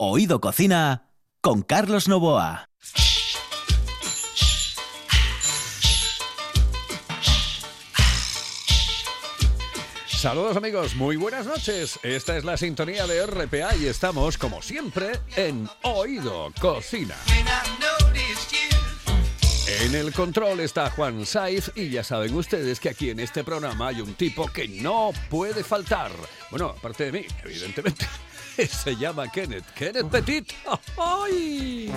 Oído Cocina con Carlos Novoa. Saludos amigos, muy buenas noches. Esta es la sintonía de RPA y estamos, como siempre, en Oído Cocina. En el control está Juan Saiz y ya saben ustedes que aquí en este programa hay un tipo que no puede faltar. Bueno, aparte de mí, evidentemente. Se llama Kenneth. Kenneth Petit. ¡Ay!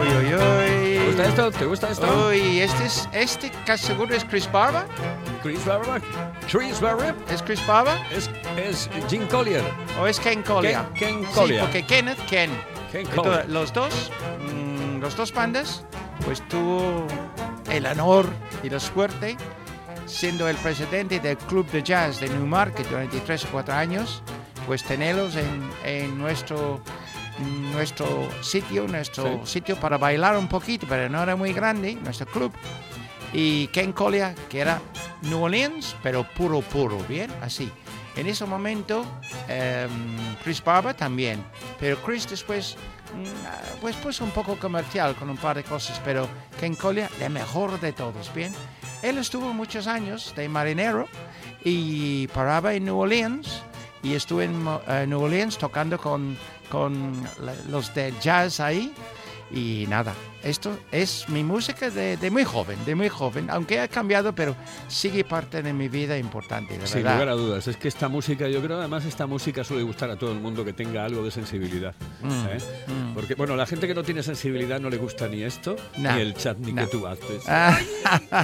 Uy, uy, uy. ¿Te gusta esto? ¿Te gusta esto? Uy, este es, este casi seguro es Chris Barba. Chris Barber. Chris Barber. ¿Es Chris Barba? Es, es Jim Collier. ¿O es Ken Collier? Ken- Ken Sí, Collier. porque Kenneth, Ken. Ken Entonces, Collier. los dos, mm, los dos bandas, pues tuvo el honor y la suerte siendo el presidente del Club de Jazz de Newmarket durante tres o cuatro años, pues tenerlos en, en nuestro nuestro sitio, nuestro Sí. sitio para bailar un poquito, pero no era muy grande, nuestro club. Y Ken Collier, que era New Orleans, pero puro, puro, ¿bien? Así. En ese momento, em, Chris Barber también, pero Chris después, mm, pues puso un poco comercial con un par de cosas, pero Ken Collier, el mejor de todos, ¿bien? Él estuvo muchos años de marinero y paraba en New Orleans y estuve en Mo- eh, New Orleans tocando con, con los de jazz ahí y nada, esto es mi música de, de muy joven, de muy joven, aunque ha cambiado, pero sigue parte de mi vida importante, de Sin verdad. lugar a dudas, es que esta música, yo creo además esta música suele gustar a todo el mundo que tenga algo de sensibilidad. ¿eh? mm. Porque, bueno, la gente que no tiene sensibilidad no le gusta ni esto, No, ni el chutney no. que tú haces. Ah,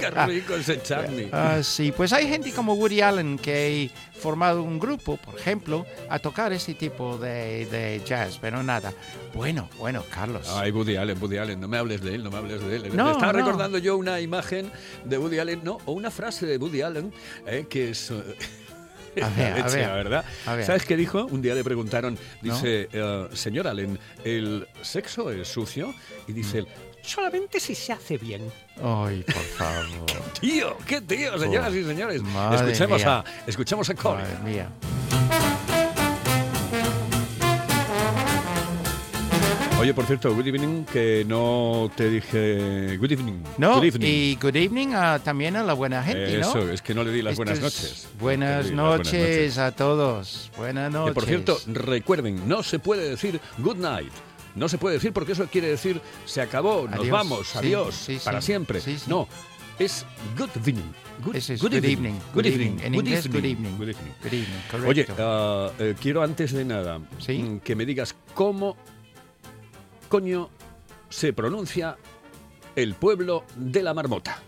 ¡Qué rico ese chutney! ah, sí, pues hay gente como Woody Allen que ha formado un grupo, por ejemplo, a tocar este tipo de, de jazz, pero nada. Bueno, bueno, Carlos. Ay, Woody Allen, Woody Allen, no me hables de él, no me hables de él. No, me estaba no. recordando yo una imagen de Woody Allen, no, o una frase de Woody Allen, eh, que es... eh, A ver, a ver, la verdad. a ver. ¿Sabes qué dijo? Un día le preguntaron, dice, eh, señor Allen, ¿el sexo es sucio? Y dice él, solamente si se hace bien. Ay, por favor. Tío, qué tío, señoras y señores. Escuchemos mía. a, escuchemos a Colin. Madre mía. Oye, por cierto, good evening, que no te dije good evening. No, good evening. y good evening a- también a la buena gente, ¿no? Eso, es que no le di las buenas es noches. Buenas noches a todos. Buenas noches. por cierto, recuerden, no se puede decir good night. No se puede decir porque eso quiere decir se acabó, nos vamos, Sí, adiós, sí, para siempre. Sí. No, es good evening. Good, es good good evening. Good evening. En good inglés, good evening, good evening. Good evening, correcto. Oye, ah, eh, quiero antes de nada mm, que me digas cómo coño se pronuncia el pueblo de la marmota.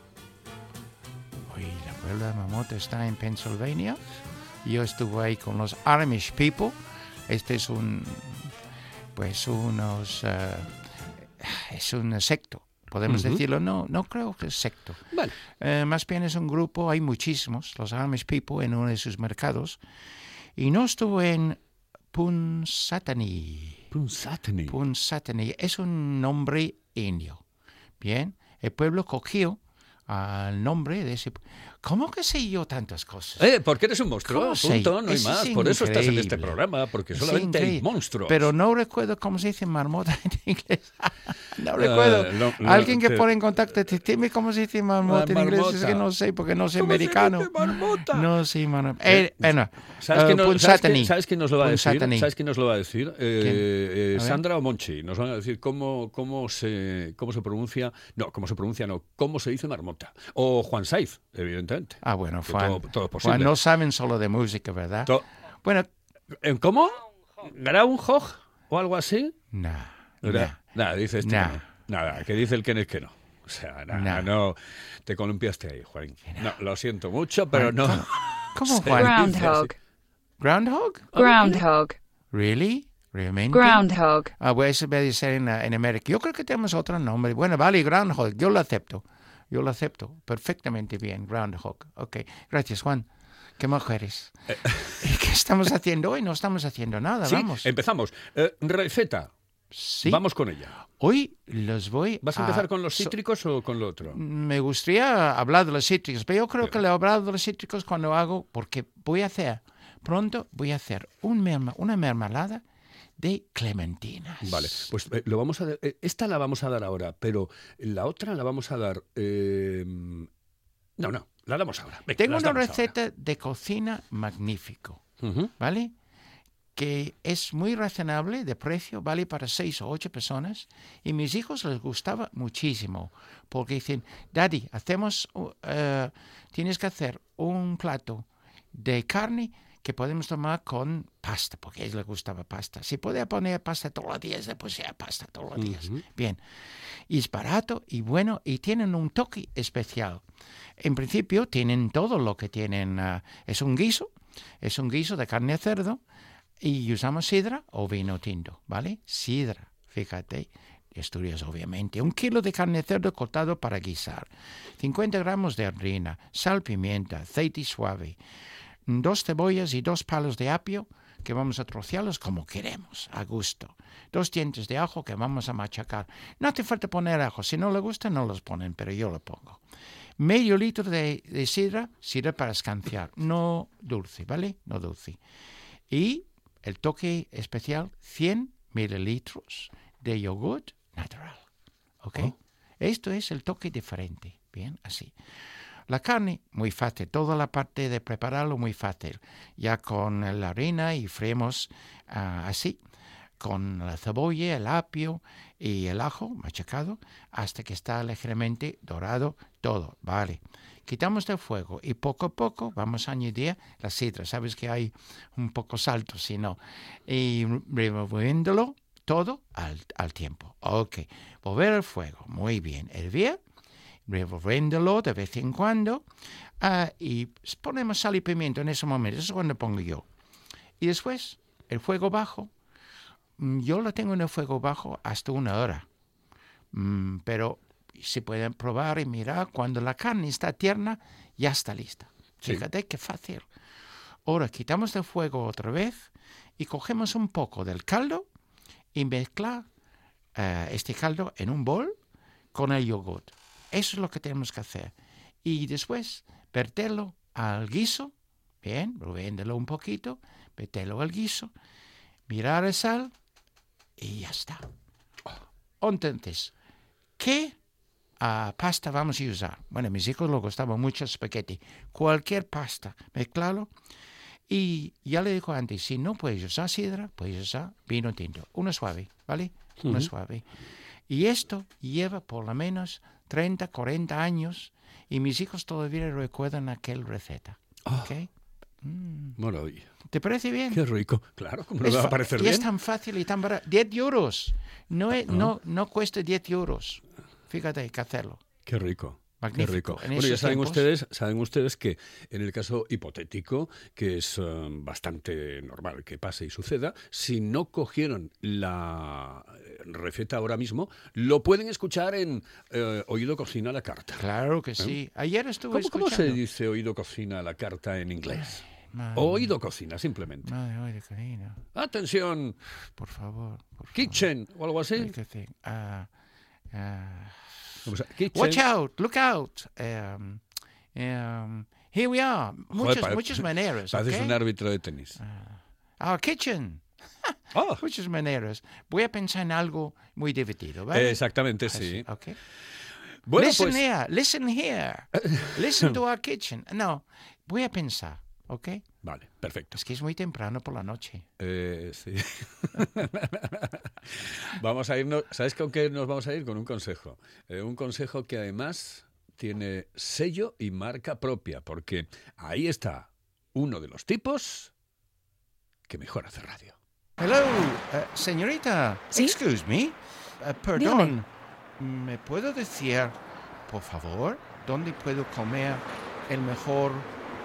Uy, la puebla de Mamota está en Pennsylvania. Yo estuve ahí con los Amish people. Este es un, pues unos, eh, es un secto. Podemos decirlo, no, no creo que es secto. Bueno, Eh, más bien es un grupo, hay muchísimos, los Amish people, en uno de sus mercados. Y no estuve en Punsatani. Punsatani. Punsatani es un nombre indio. Bien, el pueblo cogió al nombre de ese. ¿Cómo que sé yo tantas cosas? Eh, porque eres un monstruo, ¿Cómo sé? punto, no hay Eso más. es Por eso estás en este programa, porque Es solamente hay monstruos. Pero no recuerdo cómo se dice marmota en inglés. no recuerdo. Eh, no, no, Alguien que te- pone en contacto, te- dime cómo se dice marmota en inglés. Es que no sé, porque no soy ¿Cómo se americano. No sé, marmota. Eh, Eh, bueno, ¿Sabes, eh, nos, ¿sabes, Punsatani. quién- sabes quién nos lo va a decir? ¿Sabes quién nos lo va a decir? Eh, eh, A. Sandra o Monchi. Nos van a decir cómo, cómo, se, cómo se pronuncia. No, cómo se pronuncia, no. Cómo se dice marmota. O Juan Saiz, evidentemente. Ah, bueno, Juan. todo- todo es posible. Juan, no saben solo de música, ¿verdad? To- bueno, ¿En ¿Cómo? ¿Groundhog? ¿O algo así? nah, Nada, nah. nada, dice este Nah. que no. Nada, que dice el que es que no. O sea, nada, Nah. no. Te columpiaste ahí, Juan. No, lo siento mucho, pero no. ¿Cómo, Se Juan? Groundhog. ¿Groundhog? Groundhog. ¿Really? ¿Realmente? Groundhog. Ah, eso debe ser en, en América. Yo creo que tenemos otro nombre. Bueno, vale, Groundhog. Yo lo acepto. Yo lo acepto. Perfectamente bien, Groundhog. Ok. Gracias, Juan. ¿Qué mujeres? ¿Qué estamos haciendo hoy? No estamos haciendo nada, Sí, vamos. empezamos. Eh, receta. Sí. Vamos con ella. Hoy los voy ¿Vas a empezar con los so- cítricos o con lo otro? Me gustaría hablar de los cítricos, pero yo creo que le he hablado de los cítricos cuando hago, porque voy a hacer, pronto voy a hacer un merma- una mermelada de clementinas. Vale, pues eh, lo vamos a dar- eh, esta la vamos a dar ahora, pero la otra la vamos a dar. eh, no, no, la damos ahora. Venga, Tengo una ahora. receta de cocina magnífico. ¿vale? Que es muy razonable de precio, vale para seis o ocho personas. Y mis hijos les gustaba muchísimo, porque dicen, Daddy, hacemos, uh, eh, tienes que hacer un plato de carne que podemos tomar con pasta, porque a ellos les gustaba pasta. Si podía poner pasta todos los días, le pusía pasta todos los días. Bien. Y es barato y bueno, y tienen un toque especial. En principio tienen todo lo que tienen. ah, es un guiso, es un guiso de carne de cerdo y usamos sidra o vino tinto, ¿vale? Sidra, fíjate. Asturias, obviamente. Un kilo de carne de cerdo cortado para guisar. 50 gramos de harina, sal, pimienta, aceite suave. Dos cebollas y dos palos de apio que vamos a trocearlos como queremos, a gusto. Dos dientes de ajo que vamos a machacar. No hace falta poner ajo. Si no le gusta, no los ponen, pero yo lo pongo. Medio litro de, de sidra, sidra para escanciar. No dulce, ¿vale? No dulce. Y el toque especial, 100 mililitros de yogurt natural. ¿Ok? Esto es el toque diferente. Bien, así. La carne, muy fácil. Toda la parte de prepararlo, muy fácil. Ya con la harina y freemos ah, así, con la cebolla, el apio y el ajo machacado, hasta que está ligeramente dorado todo. Vale. Quitamos del fuego y poco a poco vamos a añadir la sidra. Sabes que hay un poco salto, si no. Y removiéndolo todo al, al tiempo. Ok. Volver al fuego. Muy bien. Hervir revolviéndolo de vez en cuando ah, y ponemos sal y pimiento en ese momento, eso es cuando pongo yo. Y después, el fuego bajo, mm, yo lo tengo en el fuego bajo hasta una hora, Mm, pero se pueden probar y mirar cuando la carne está tierna, ya está lista. Sí. Fíjate qué fácil. Ahora quitamos del fuego otra vez y cogemos un poco del caldo y mezclar eh, este caldo en un bol con el yogurt. Eso es lo que tenemos que hacer. Y después, verterlo al guiso, bien, revéndelo un poquito, verterlo al guiso, mirar el sal y ya está. Entonces, ¿qué ah, pasta vamos a usar? Bueno, a mis hijos les gustaba mucho el espagueti. Cualquier pasta, mezclalo. Y ya le digo antes, si no puedes usar sidra, puedes usar vino tinto. Uno suave, ¿vale? Uno suave. Y esto lleva por lo menos 30, 40 años y mis hijos todavía recuerdan aquel receta. ¿ok? Maravilla. ¿Te parece bien? Qué rico. Claro, como no va a parecer y bien. es tan fácil y tan barato. 10 euros. No, es- no, no cuesta 10 euros. Fíjate, hay que hacerlo. Qué rico. Qué Magnífico. rico. En Bueno, ya saben tiempos- ustedes, saben ustedes que en el caso hipotético, que es eh, bastante normal que pase y suceda, si no cogieron la eh, receta ahora mismo, lo pueden escuchar en eh, Oído Cocina a la Carta. Claro que sí. Ayer estuve ¿Cómo, cómo se escuchando. dice Oído Cocina a la Carta en inglés? Madre, Oído Cocina, simplemente. madre, oye, cariño, Atención, por favor. Por kitchen o algo así. favor. Ah, ah. Kitchen. Watch out, look out. Um, um, here we are. Muchas, maneras. Pareces un árbitro de tenis. Our kitchen. Ah, Muchas maneras. Voy a pensar en algo muy divertido, ¿vale? exactamente, sí. ok. Bueno, listen pues, here, listen here. Listen to our kitchen. No, voy a pensar, ¿ok? Vale, perfecto. Es que es muy temprano por la noche. Eh, sí. vamos a irnos. ¿Sabes con qué nos vamos a ir? Con un consejo. Eh, un consejo que además tiene sello y marca propia, porque ahí está uno de los tipos que mejor hace radio. Hello, eh, señorita. ¿Sí? Excuse me. Eh, perdón. ¿Me puedo decir, por favor, dónde puedo comer el mejor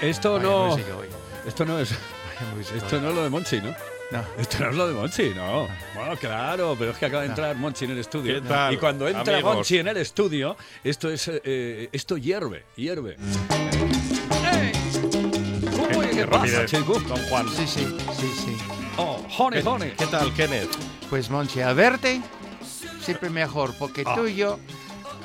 Esto Vaya no. Esto no es. Esto no es lo de Monchi, ¿no? No. Esto no es lo de Monchi, no. Bueno, claro, pero es que acaba de entrar Monchi en el estudio. ¿Qué tal, Y cuando entra amigos? Monchi en el estudio, esto es eh, esto hierve, hierve. ¡Ey! Uy, ¿Qué, pasa, chico? Don Juan. Sí, sí, sí, sí. Oh, honey, honey. ¿Qué tal, Kenneth? Pues Monchi, al verte, siempre mejor, porque Ah. tú y yo,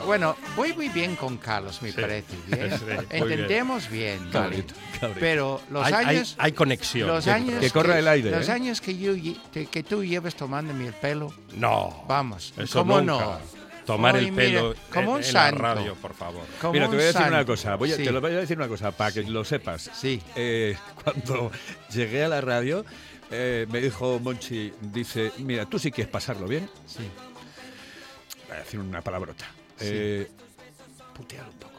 bueno, voy muy bien con Carlos, me Sí. parece, bien. Sí, bien. Entendemos bien. Cabrito, cabrito. Pero los hay, años, hay conexión. los años creo. que corra el aire, los ¿eh? años que yo que, que tú llevas tomándome el pelo, No. vamos, Eso ¿cómo nunca. no? Tomar Ay, el mira, pelo como en, un en la radio, por favor. Como Mira, te voy a decir una cosa. Voy a- Sí. Te lo voy a decir una cosa para que lo sepas. Sí. Eh, cuando llegué a la radio, eh, me dijo Monchi, dice, mira, tú sí quieres pasarlo bien. Sí. Voy a decir una palabrota. Eh, putear un poco.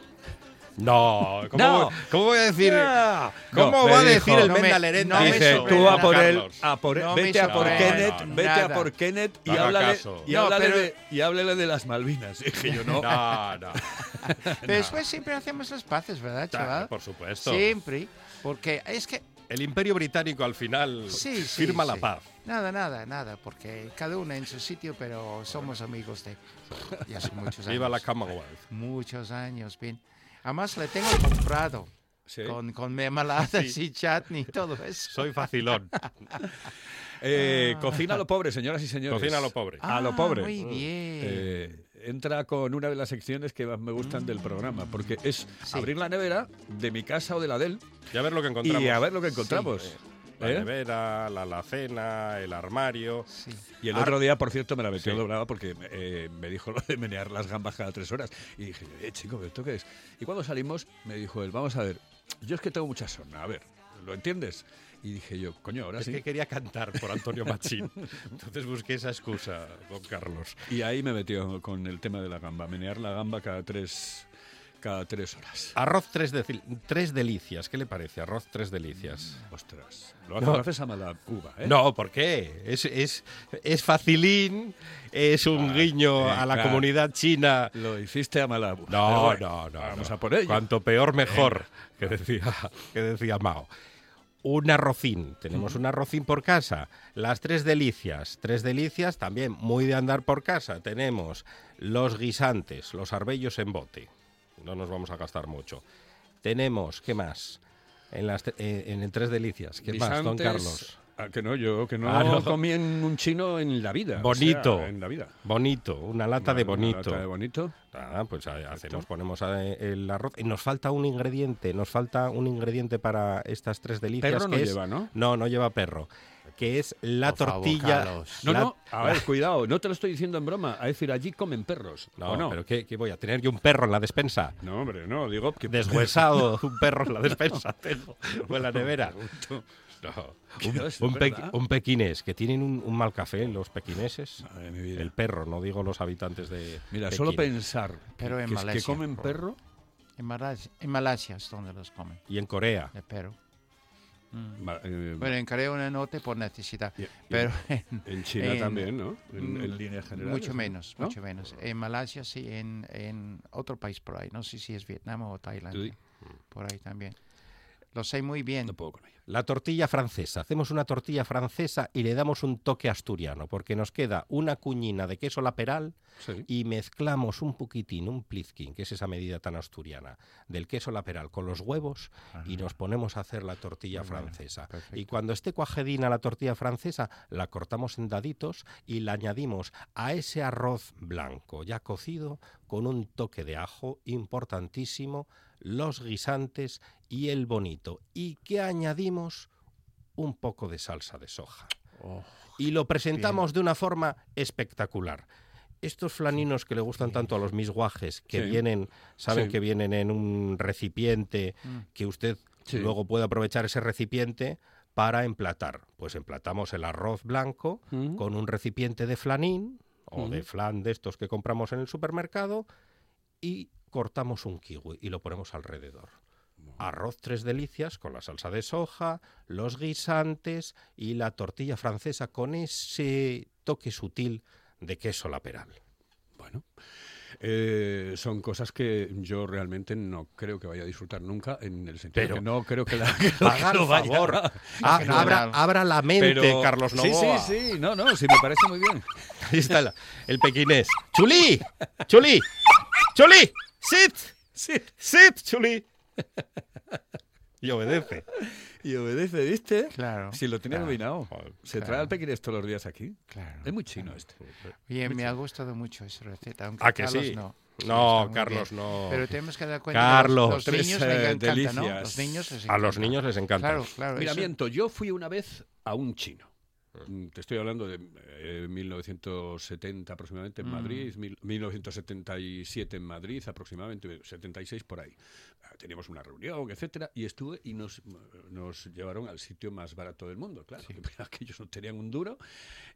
No, ¿cómo, No. voy- cómo voy a decir? No, ¿Cómo me va a dijo- decir el No me- no me Dice, sorprende tú a nada, por él, Carlos? a por, No me vete a por sorprende Kenneth, vete a Nada. por Kenneth y No haga háblale, caso. y, No, háblale pero- de, y háblale de las Malvinas. Dije yo, no. No, no. Pero después siempre hacemos las paces, ¿verdad, chaval? por supuesto. Siempre, porque es que El Imperio Británico al final Sí, sí, firma la sí. paz. Nada, nada, nada, porque cada uno en su sitio, pero somos amigos de ya hace muchos años. Viva la Commonwealth. Muchos años, bien. Además le tengo comprado Sí. con, con mermeladas Sí. y chutney y todo eso. Soy facilón. Eh, cocina a lo pobre, señoras y señores. Cocina a lo pobre. A lo Ah, pobre. Muy bien. Eh, entra con una de las secciones que más me gustan del programa, porque es Sí. abrir la nevera de mi casa o de la de él Y a ver lo que encontramos. y a ver lo que encontramos. La ¿Eh? nevera, la alacena, el armario. Sí. Y el Ar- otro día, por cierto, me la metió Sí. doblada porque eh, me dijo lo de menear las gambas cada tres horas. Y dije, eh, chico, ¿pero esto qué es? Y cuando salimos, me dijo él, vamos a ver, yo es que tengo mucha sorna, a ver, ¿lo entiendes? Y dije yo, coño, ahora Es sí. que quería cantar por Antonio Machín. Entonces busqué esa excusa, don Carlos. Y ahí me metió con el tema de la gamba, menear la gamba cada tres, cada tres horas. Arroz tres, de- tres delicias. ¿Qué le parece? Arroz tres delicias. Ostras, lo hace, No. lo haces a mala uva, ¿eh? No, ¿por qué? Es, es, es facilín, es un guiño a la comunidad china. Lo hiciste a mala. No, bueno, no, no. Vamos no. a por ello. Cuanto peor, mejor, que decía, que decía Mao. Un arrocín. Tenemos un arrocín por casa. Las tres delicias. Tres delicias también muy de andar por casa. Tenemos los guisantes, los arbellos en bote. No nos vamos a gastar mucho. Tenemos, ¿qué más? En, las, eh, en el tres delicias. ¿Qué más, don Carlos? ah, que no, yo que no, Ah, no. comí en un chino en la vida. o Bonito. sea, en la vida. Bonito, una lata de Una bonito. lata de bonito. Nada, pues ahí hacemos, ponemos eh, el arroz. Y nos falta un ingrediente, nos falta un ingrediente para estas tres delicias. Perro no que es- lleva, ¿no? No, no lleva perro. Que es la tortilla. No, la- no, a ver, cuidado, no te lo estoy diciendo en broma. A decir, allí comen perros. No, ¿o no? pero ¿qué, qué voy a tener yo un perro en la despensa? No, hombre, no, digo que... Deshuesado, un perro en la despensa tengo, o en la nevera. No, un, un un pequinés, que tienen un, un mal café los pequineses. Madre de mi vida. El perro, no digo los habitantes de. Mira, Pekín. solo pensar Pero en que es que Malasia. comen perro... En Malasia, en Malasia es donde los comen, Y en Corea. de perro. Mm. eh, Bueno, en Corea no te por necesidad, y- y pero en, en China en- también, ¿no? En, en mm, líneas generales. mucho menos, ¿no? mucho menos. En Malasia sí, en, en otro país por ahí, no sé si es Vietnam o Tailandia, Sí. por ahí también. Lo sé muy bien. No puedo con ello. La tortilla francesa. Hacemos una tortilla francesa y le damos un toque asturiano, porque nos queda una cuñina de queso laperal Sí. y mezclamos un poquitín, un plizquín, que es esa medida tan asturiana, del queso laperal con los huevos y nos ponemos a hacer la tortilla francesa. perfecto. Y cuando esté cuajedina la tortilla francesa, la cortamos en daditos y la añadimos a ese arroz blanco ya cocido con un toque de ajo importantísimo, los guisantes y el bonito. Y que añadimos un poco de salsa de soja. Oh, y lo presentamos de una forma espectacular. Estos flaninos que le gustan tanto a los misguajes, que Sí. vienen, saben Sí. que vienen en un recipiente, Mm. que usted luego puede aprovechar ese recipiente para emplatar. Pues emplatamos el arroz blanco Mm. con un recipiente de flanín o de Ujú. flan de estos que compramos en el supermercado y cortamos un kiwi y lo ponemos alrededor. Arroz tres delicias con la salsa de soja, los guisantes y la tortilla francesa con ese toque sutil de queso laperal. Bueno, eh, son cosas que yo realmente no creo que vaya a disfrutar nunca, en el sentido Pero- que no creo que la que Haga vaya favor. a- Ah, abra, abra la mente, Pero- Carlos Sí, Novoa. sí, sí, no, no, sí me parece muy bien. Ahí está la- el pequinés. ¡Chuli! ¡Chuli! ¡Chuli! ¡Sit! Sí. ¡Sit, Chuli! Y obedece. Y obedece, ¿viste? Claro. Si lo tiene claro, dominado. Joder, Se claro. trae al pequinés todos los días aquí. Claro. Es muy chino este. Oye, me ha gustado mucho esa receta, aunque ¿A que Carlos sí? no. Carlos, bien. no. Pero tenemos que dar cuenta Carlos. que los, los Tres, niños eh, encanta, delicias. Los niños les A los encanta. niños les encanta. Claro, claro. Mira, eso- miento, yo fui una vez a un chino. Mm, Te estoy hablando de eh, 1970 aproximadamente en Mm. Madrid, mil- 1977 en Madrid aproximadamente, 76 por ahí. Ah, Teníamos una reunión, etcétera, y estuve y nos, nos llevaron al sitio más barato del mundo, claro. que Aquellos no tenían un duro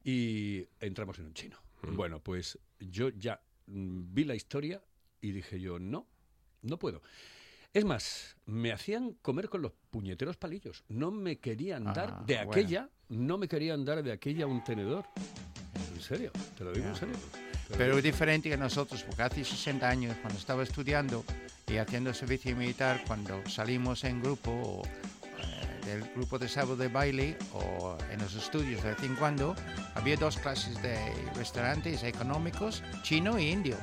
y entramos en un chino. Mm. Bueno, pues yo ya vi la historia y dije yo, no, no puedo. Es más, me hacían comer con los puñeteros palillos. No me querían dar Ah, de bueno. aquella, no me querían dar de aquella un tenedor. En serio, te lo digo en serio. Pero es diferente que nosotros, porque hace 60 años, cuando estaba estudiando y haciendo servicio militar, cuando salimos en grupo, o, eh, del grupo de sábado de baile o en los estudios de vez en cuando, había dos clases de restaurantes económicos, chino e indio.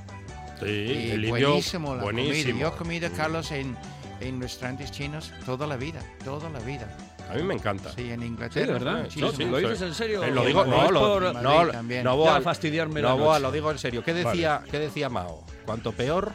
Sí, y el indio, buenísimo la buenísimo. comida. Yo he comido, Carlos, en, en restaurantes chinos toda la vida, toda la vida. A mí me encanta. Sí, en Sí, Inglaterra. de verdad. Sí, No, sí, ¿Lo sí. dices en serio? Eh, lo digo, ¿O no, lo, no, también. no, Ya Boa, fastidiarme la no, Boa, noche. lo digo en serio. ¿Qué Vale. decía, ¿qué decía Mao? Cuanto peor,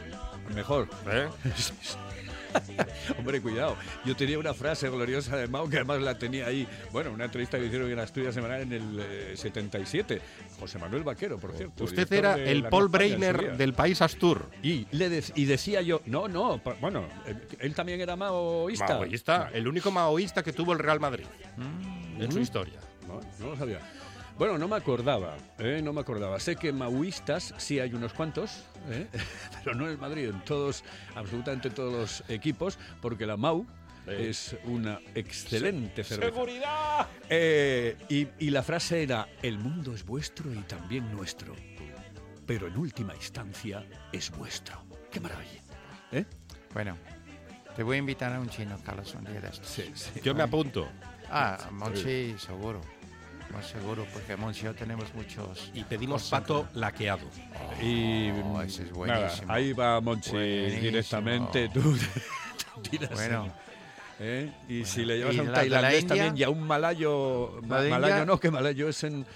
Mejor. ¿eh? Hombre, cuidado. Yo tenía una frase gloriosa de Mao que además la tenía ahí. Bueno, una entrevista que hicieron en la Estudia Semanal en el eh, 77. José Manuel Vaquero, por cierto. Usted era el Paul Breiner del país Astur. Y, le y decía yo, no, no, bueno, eh, él también era maoísta. Maoísta, el único maoísta que tuvo el Real Madrid Mm. en su historia. No, no lo sabía. Bueno, no me acordaba, ¿eh? no me acordaba. Sé que maoístas sí hay unos cuantos, ¿eh? pero no en el Madrid, en todos, absolutamente todos los equipos, porque la Mau es una excelente cerveza. ¡Seguridad! Eh, y, y la frase era, el mundo es vuestro y también nuestro, pero en última instancia es vuestro. ¡Qué maravilla! ¿Eh? Bueno, te voy a invitar a un chino, Carlos, un día de estos. Sí, sí. Yo me apunto. Ah, Monchi, seguro. Más seguro, porque no tenemos muchos. Y pedimos pato laqueado. Y Oh, ese es nada, buenísimo. ahí va Monchi Buenísimo. directamente. Tú, tú tiras Bueno, ¿eh? Y si le llevas ¿Y a un tailandés también y a un malayo. ¿La ma- de malayo no, que malayo es en.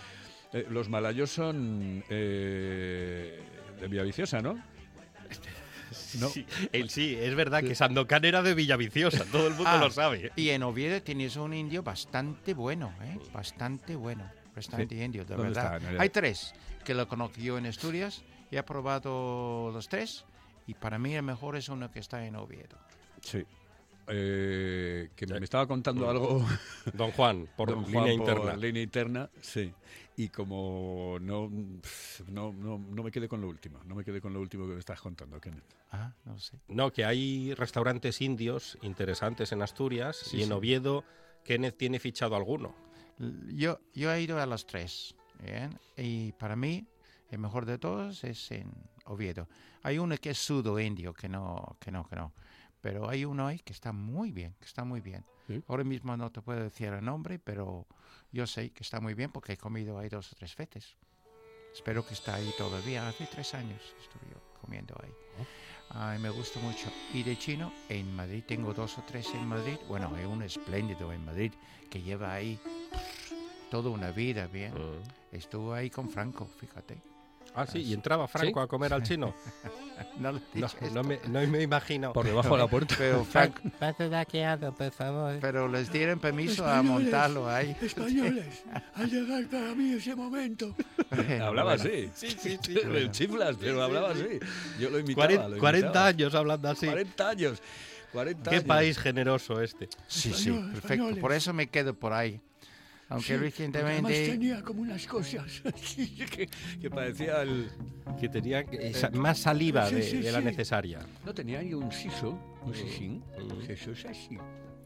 eh, los malayos son eh, de Villaviciosa, ¿no? No. Sí, es verdad que Sandokan era de Villaviciosa, todo el mundo Ah, lo sabe. y en Oviedo tienes un indio bastante bueno, ¿eh? Bastante bueno. Restaurante indio, de ¿Dónde verdad. está, Hay tres que lo conozco yo en Asturias y he probado los tres. Y para mí el mejor es uno que está en Oviedo. Sí. Eh, que me estaba contando algo. Don Juan, por Don línea Juan interna. por línea interna, sí. Y como no, no, no, no me quedé con lo último, no me quedé con lo último que me estás contando, Kenneth. Ah, no sé. No, que hay restaurantes indios interesantes en Asturias Sí, y en sí. Oviedo Kenneth tiene fichado alguno. Yo, yo he ido a los tres. ¿bien? Y para mí, el mejor de todos es en Oviedo. Hay uno que es sudo indio, que no, que no, que no. Pero hay uno ahí que está muy bien, que está muy bien. ¿Sí? Ahora mismo no te puedo decir el nombre, pero yo sé que está muy bien porque he comido ahí dos o tres veces. Espero que está ahí todavía. Hace tres años estuve yo comiendo ahí. Ay, me gusta mucho. Y de chino, en Madrid tengo dos o tres en Madrid. Bueno, hay un espléndido en Madrid que lleva ahí toda una vida, bien. Mm. Estuvo ahí con Franco, fíjate. Ah, sí, y entraba Franco ¿Sí? a comer al chino. No lo he No, dicho no esto. me, no me imagino. Por debajo de la puerta. Pero, Frank- Pase de aquí, Aldo, por favor. pero les dieron permiso a montarlo ahí. Españoles, ha llegado para mí ese momento. Hablaba Bueno, así. Sí, sí, sí. El chiflas, pero hablaba así. Yo lo imitaba. Cuaren- lo 40 imitaba. años hablando así. 40 años. 40 Qué años. país generoso este. Sí, sí, perfecto. españoles. Por eso me quedo por ahí. Aunque Sí, porque Además recientemente... tenía como unas cosas. Que, que parecía el. Que tenía esa- más saliva Sí, de, sí, de la sí. necesaria. No tenía ahí un siso, un Mm. sisín. Mm. Eso es así.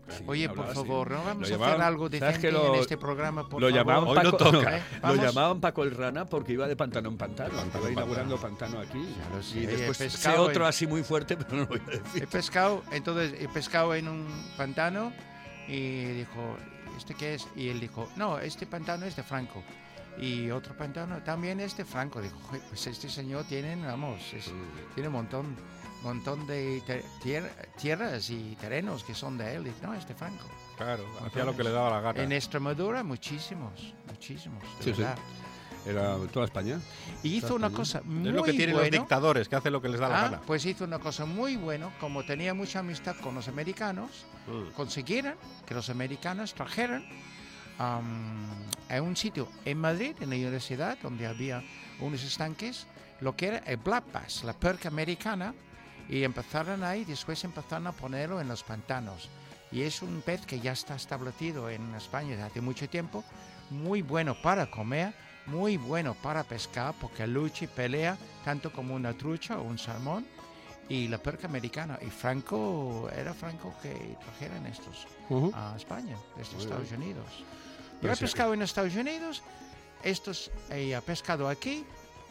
Sí, Oye, por hablaba así. favor, no vamos Lo a llamaban- hacer algo ¿sabes decente lo- en este programa, por lo favor? llamaban Hoy no Paco, toca. ¿Eh? Lo llamaban Paco el Rana porque iba de pantano en pantano. Pantano Estaba en inaugurando pantano aquí. Ya lo sé, y después sé pescado otro en- así muy fuerte, pero no lo voy a decir. He pescado, entonces he pescado en un pantano y dijo, ¿este qué es? Y él dijo, no, este pantano es de Franco. Y otro pantano también es de Franco. Dijo, "Joder, pues este señor tiene, vamos, es- tiene un montón, montón de tier- tierras y terrenos que son de él. Dice, no, es de Franco. Claro, hacía lo que le daba la gana. En Extremadura, muchísimos, muchísimos, de Sí, sí. Era toda España. Y hizo una España. cosa muy es lo que tienen los bueno. dictadores, que hacen lo que les da la Ah, gana. pues hizo una cosa muy buena, como tenía mucha amistad con los americanos, Mm. consiguieron que los americanos trajeran am, a un sitio en Madrid, en la universidad, donde había unos estanques, lo que era el black bass, la perca americana, y empezaron ahí, después empezaron a ponerlo en los pantanos. Y es un pez que ya está establecido en España desde hace mucho tiempo, muy bueno para comer, muy bueno para pescar, porque lucha y pelea tanto como una trucha o un salmón, y la perca americana. Y Franco, era Franco que trajeran estos a España, desde Estados Unidos. Yo he Pues sí. pescado en Estados Unidos, estos he pescado aquí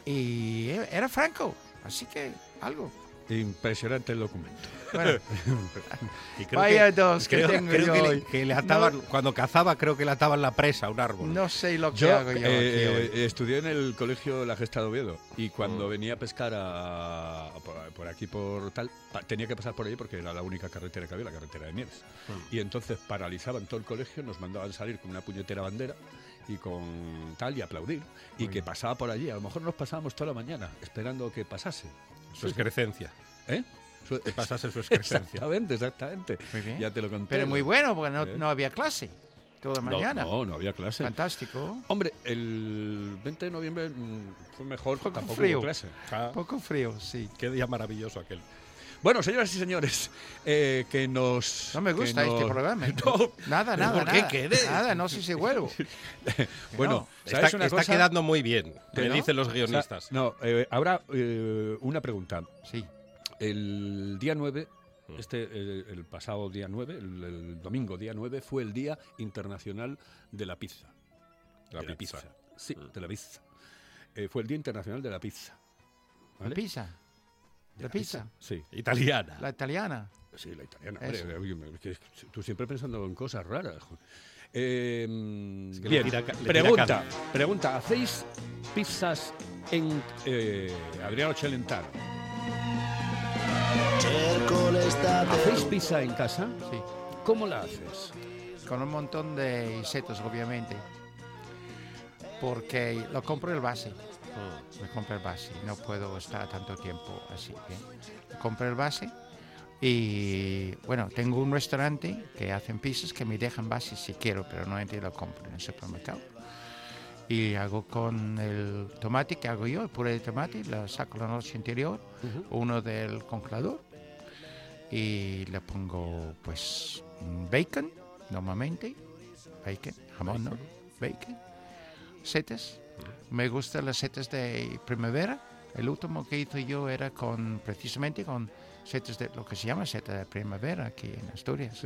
y era Franco, así que algo. Impresionante el documento. Bueno, vaya que- dos que creo- tengo creo yo que, hoy. le, que le ataban, No- cuando cazaba, creo que le ataban la presa a un árbol. No sé lo que Yo hago yo eh, aquí hoy. eh, estudié en el colegio La Gesta de Oviedo y cuando Mm. venía a pescar a, a- por, aquí por tal, pa- tenía que pasar por ahí porque era la única carretera que había, la carretera de Mieres. Mm. Y entonces paralizaban todo el colegio, nos mandaban salir con una puñetera bandera y con tal y aplaudir y que pasaba por allí. A lo mejor nos pasábamos toda la mañana esperando que pasase. Su excrescencia. ¿Eh? Su- Que pasase su excrescencia. Exactamente, exactamente. Muy bien. Ya te lo conté. Pero muy bueno, porque no, ¿Eh? no había clase toda mañana. No, no había clase. Fantástico. Hombre, el 20 de noviembre mm, fue mejor, Poco tampoco frío. hubo clase. Ah, Poco frío, sí. qué día maravilloso aquel. Bueno, señoras y señores, eh, que nos... No me gusta este programa. ¿eh? No, Nada, nada, ¿Por qué? nada. ¿Qué de? Nada, no sé si vuelvo. bueno, Está, ¿sabes una está cosa? quedando muy bien, me ¿No? dicen los O sea, guionistas. no, eh, ahora eh, una pregunta. Sí. El día 9, Mm. este, eh, el pasado día 9, el, el domingo día 9, fue el Día Internacional de la Pizza. La De pizza. Sí, Mm. de la pizza. Eh, fue el Día Internacional de la Pizza. La pizza. De La pizza. Sí, Italiana. La italiana. sí, la italiana. Hombre, tú siempre pensando en cosas raras. que le bien, tira pregunta, pregunta, ¿hacéis pizzas en eh, Adriano Celentano? ¿Hacéis pizza en casa? Sí. ¿Cómo la haces? Con un montón de setos, obviamente. Porque lo compro el base. Me compro el base. No puedo estar tanto tiempo así. ¿bien? Compro el base. Y bueno, tengo un restaurante que hacen pizzas que me dejan base si quiero, pero normalmente lo compro en el supermercado. Y hago con el tomate que hago yo, el puré de tomate, lo saco la noche anterior, uno del congelador y le pongo pues bacon normalmente bacon jamón no bacon setas me gustan las setas de primavera. El último que hice yo era con precisamente con setas de lo que se llama seta de primavera aquí en Asturias.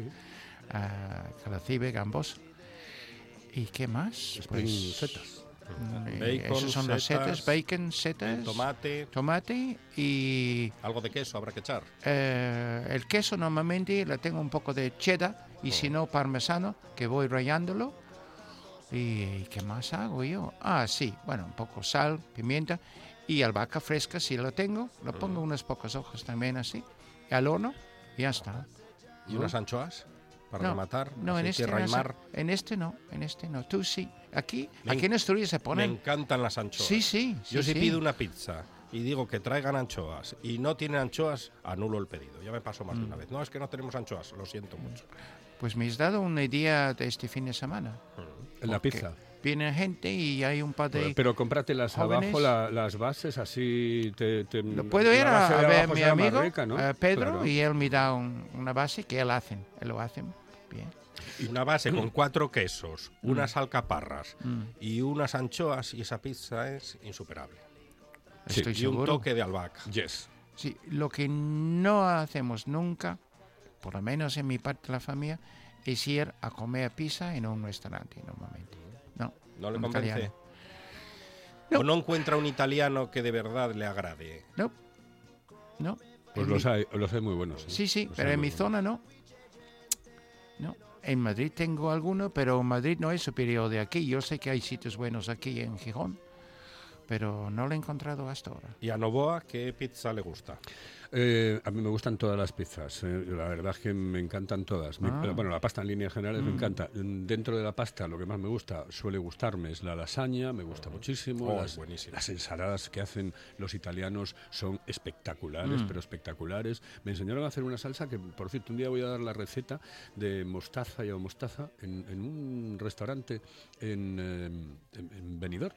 Ah, calacibe gamboso y qué más Pues, setas. mm, Bacon, esas son las setas bacon setas Tomate, tomate y algo de queso habrá que echar. eh, el queso normalmente le tengo un poco de cheddar y si no parmesano que voy rallándolo. ¿Y qué más hago yo? Ah, sí, bueno, un poco sal, pimienta y albahaca fresca si lo tengo. Lo pongo unas pocas hojas también así. y al horno y ya está. ¿Y unas anchoas? para no, rematar. No, en este, tierra no, y mar. en este no, en este no. Tú sí. Aquí, Me aquí en Asturias se Me ponen. encantan las anchoas. Sí, sí. sí, Yo si sí. pido una pizza y digo que traigan anchoas y no tienen anchoas, anulo el pedido. Ya me pasó más de Mm. una vez. No, es que no tenemos anchoas, lo siento mucho. Pues me has dado una idea de este fin de semana. En la pizza. Viene gente y hay un par de. Pero cómpratelas jóvenes. abajo, la- las bases, así te... te- Lo puedo la ir base a, a de ver abajo mi será más amigo rica, ¿no? eh, Pedro Claro. y él me da un- una base que él hacen. Él lo hacen bien. Y una base con cuatro quesos, unas alcaparras Mm. y unas anchoas y esa pizza es insuperable. Sí, Estoy y un seguro. toque de albahaca. Yes. Sí, lo que no hacemos nunca, por lo menos en mi parte de la familia, es ir a comer pizza en un restaurante normalmente. No. ¿No le convence? italiano. No. ¿O no encuentra un italiano que de verdad le agrade? No. No. Pues los mi- hay, los hay muy buenos. ¿eh? Sí, sí, Los pero en mi buenos. zona no. No. En Madrid tengo alguno, pero Madrid no es superior de aquí. Yo sé que hay sitios buenos aquí en Gijón, pero no lo he encontrado hasta ahora. ¿Y a Novoa qué pizza le gusta? Eh, a mí me gustan todas las pizzas, eh, la verdad es que me encantan todas. Me- Ah. bueno, la pasta en líneas generales me Mm. encanta. Mm, Dentro de la pasta lo que más me gusta, suele gustarme, es la lasaña, me gusta muchísimo. Oh, las, ensaladas que hacen los italianos son espectaculares, Mm. pero espectaculares. Me enseñaron a hacer una salsa que, por cierto, un día voy a dar la receta de mostaza y o mostaza en, en un restaurante en, eh, en, en Benidorm.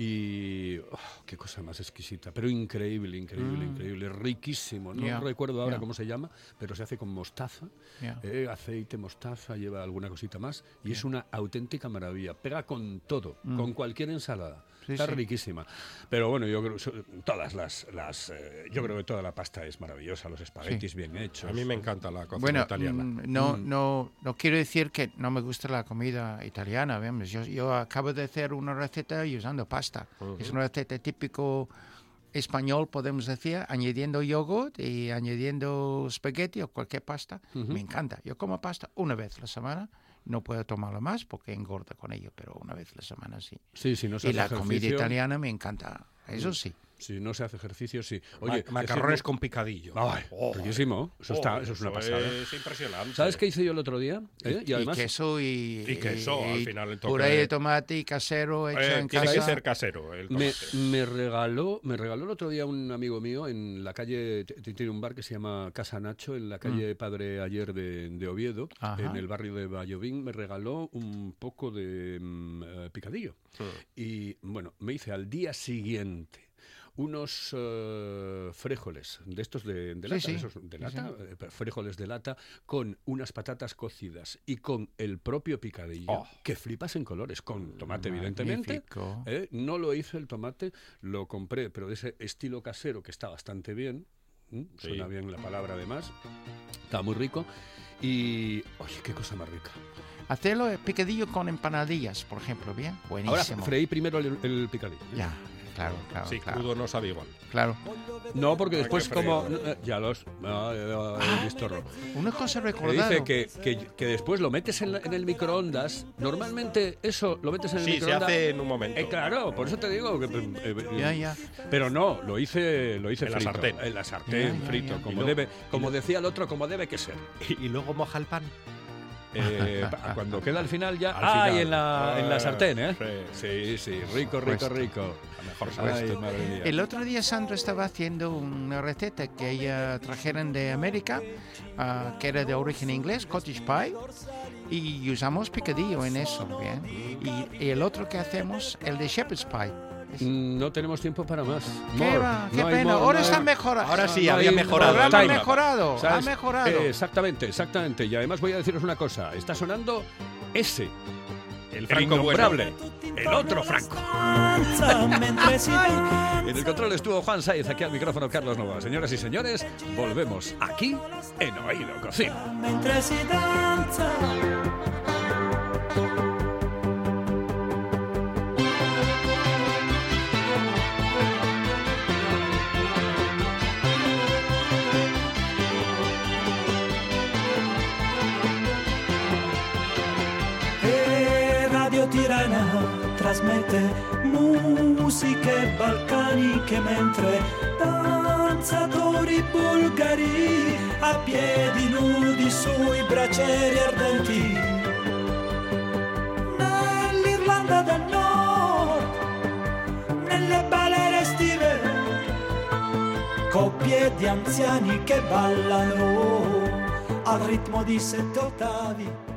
Y oh, qué cosa más exquisita, pero increíble, increíble, Mm. increíble, riquísimo. No Ya, recuerdo ahora ya. cómo se llama, pero se hace con mostaza, Ya. eh, aceite, mostaza, lleva alguna cosita más y es una auténtica maravilla. Pega con todo, Mm. con cualquier ensalada. Sí, Está sí. riquísima. Pero bueno, yo creo todas las, las eh, yo creo que toda la pasta es maravillosa, los espaguetis bien hechos. A mí me encanta la cocina Bueno, italiana. mm, no, Mm. no, no quiero decir que no me gusta la comida italiana. vemos. Yo, yo acabo de hacer una receta y usando pasta. Es una receta típico español, podemos decir, añadiendo yogurt y añadiendo spaghetti o cualquier pasta. Ujú. Me encanta. Yo como pasta una vez a la semana. No puedo tomarlo más porque engorda con ello, pero una vez a la semana sí. Sí, si no se Y hace la comida italiana me encanta. Eso sí. Si no se hace ejercicio, sí. Ma- Oye, macarrones con picadillo. Ay, Oh, riquísimo. Eso, está, eso es una pasada. Es impresionante. ¿Sabes qué hice yo el otro día? ¿Eh? Y, además, queso y, Y queso, al final el toque puré de- tomate y casero hecho Eh, en tiene casa. que ser casero. El Me, tomate. me regaló me regaló el otro día un amigo mío en la calle tiene un bar que se llama Casa Nacho en la calle Padre Ayer de, de Oviedo Mm. Ajá. en el barrio de Vallovín me regaló un poco de mm, eh, picadillo y bueno me hice al día siguiente unos eh, frijoles de estos de, de lata, sí. esos de Sí, lata, eh, de lata con unas patatas cocidas y con el propio picadillo Oh. que flipas en colores con tomate evidentemente. ¿eh? No lo hice el tomate, lo compré, pero de ese estilo casero que está bastante bien. Suena bien la palabra además. Está muy rico. Y, oye, qué cosa más rica. Hacerlo eh, picadillo con empanadillas, por ejemplo, bien. Ahora Buenísimo. freí primero el, el picadillo. ¿eh? Ya, claro, claro, Sí, claro. crudo no sabe igual. claro. No, porque después como... Ya los... ah, ya he visto error. Una cosa recordada. dice que, que, que después lo metes en, la- en el microondas. Normalmente eso lo metes en el Sí, se microondas. hace en un momento. Eh, claro, por eso te digo que... eh, eh, Ya, ya. Pero no, lo hice, lo hice En la frito. sartén. En la sartén, Ya, frito, ya. como luego- debe, como decía el otro, como debe que ser. Y, y luego moja el pan. Eh, cuando queda al final ya. Al ¡Ay! final. En la, en la Ah, sartén, ¿eh? sí. Sí, rico, rico, Puesto. rico. Mejor Ay, suerte. madre mía. El otro día Sandra estaba haciendo una receta que ella trajeron de América, ah, que era de origen inglés, cottage pie, y usamos picadillo en eso, bien. Y, y el otro que hacemos, el de shepherd's pie. Mm, No tenemos tiempo para más. ¿Qué More. va? ¡Qué No hay pena! more, Ahora no está mejorado. Ahora sí, no había mejorado. El programa ha mejorado, ha ¿Sabes? mejorado. Eh, exactamente, exactamente. Y además voy a deciros una cosa. Está sonando ese. El Franco innombrable. El otro Franco. En el control estuvo Juan Saiz, aquí al micrófono Carlos Nova. Señoras y señores, volvemos aquí en Oído Cocina. Trasmette musiche balcaniche mentre danza danzatori bulgari a piedi nudi sui bracieri ardenti. Nell'Irlanda del Nord, nelle balere estive, coppie di anziani che ballano al ritmo di sette ottavi